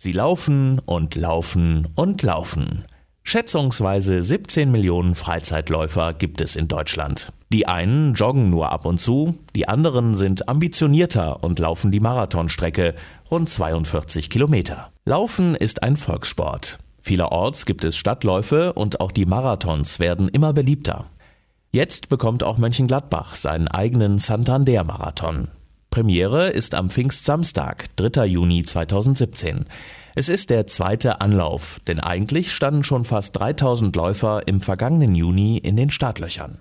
Sie laufen und laufen und laufen. Schätzungsweise 17 Millionen Freizeitläufer gibt es in Deutschland. Die einen joggen nur ab und zu, die anderen sind ambitionierter und laufen die Marathonstrecke, rund 42 Kilometer. Laufen ist ein Volkssport. Vielerorts gibt es Stadtläufe und auch die Marathons werden immer beliebter. Jetzt bekommt auch Mönchengladbach seinen eigenen Santander-Marathon. Premiere ist am Pfingstsamstag, 3. Juni 2017. Es ist der zweite Anlauf, denn eigentlich standen schon fast 3000 Läufer im vergangenen Juni in den Startlöchern.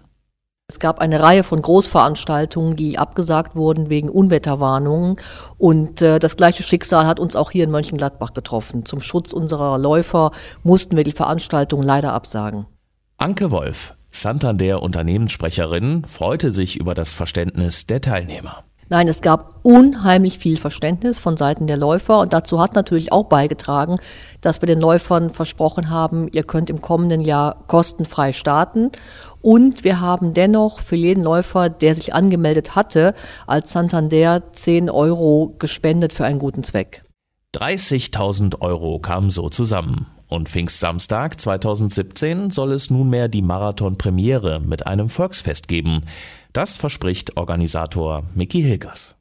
Es gab eine Reihe von Großveranstaltungen, die abgesagt wurden wegen Unwetterwarnungen. Und äh, das gleiche Schicksal hat uns auch hier in Mönchengladbach getroffen. Zum Schutz unserer Läufer mussten wir die Veranstaltung leider absagen. Anke Wolf, Santander Unternehmenssprecherin, freute sich über das Verständnis der Teilnehmer. Nein, es gab unheimlich viel Verständnis von Seiten der Läufer und dazu hat natürlich auch beigetragen, dass wir den Läufern versprochen haben, ihr könnt im kommenden Jahr kostenfrei starten und wir haben dennoch für jeden Läufer, der sich angemeldet hatte, als Santander 10 Euro gespendet für einen guten Zweck. 30.000 Euro kamen so zusammen. Und Pfingstsamstag 2017 soll es nunmehr die Marathon-Premiere mit einem Volksfest geben. Das verspricht Organisator Mickey Hilgers.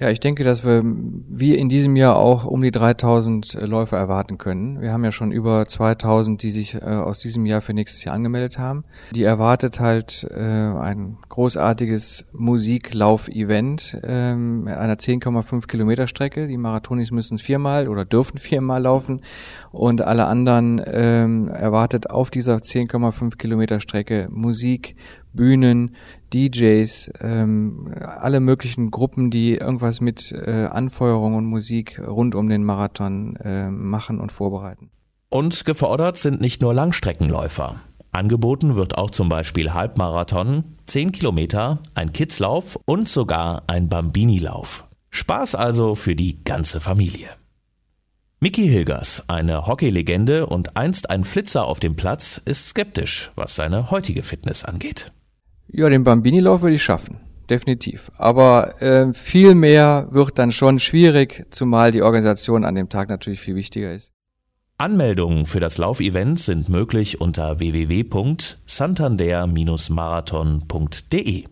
Ja, ich denke, dass wir wie in diesem Jahr auch um die 3000 Läufer erwarten können. Wir haben ja schon über 2000, die sich äh, aus diesem Jahr für nächstes Jahr angemeldet haben. Die erwartet halt äh, ein großartiges Musiklauf-Event äh, mit einer 10,5 Kilometer Strecke. Die Marathonis müssen viermal oder dürfen viermal laufen und alle anderen ähm, erwartet auf dieser 10,5 Kilometer Strecke Musik, Bühnen, DJs, ähm, alle möglichen Gruppen, die irgendwas mit äh, Anfeuerung und Musik rund um den Marathon äh, machen und vorbereiten. Und gefordert sind nicht nur Langstreckenläufer. Angeboten wird auch zum Beispiel Halbmarathon, 10 Kilometer, ein Kidslauf und sogar ein Bambini-Lauf. Spaß also für die ganze Familie. Mickey Hilgers, eine Hockeylegende und einst ein Flitzer auf dem Platz, ist skeptisch, was seine heutige Fitness angeht. Ja, den Bambini-Lauf würde ich schaffen. Definitiv. Aber äh, viel mehr wird dann schon schwierig, zumal die Organisation an dem Tag natürlich viel wichtiger ist. Anmeldungen für das Laufevent sind möglich unter www.santander-marathon.de.